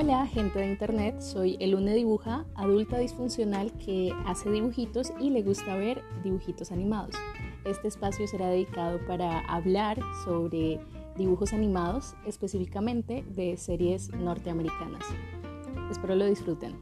Hola gente de internet, soy Elune Dibuja, adulta disfuncional que hace dibujitos y le gusta ver dibujitos animados. Este espacio será dedicado para hablar sobre dibujos animados, específicamente de series norteamericanas. Espero lo disfruten.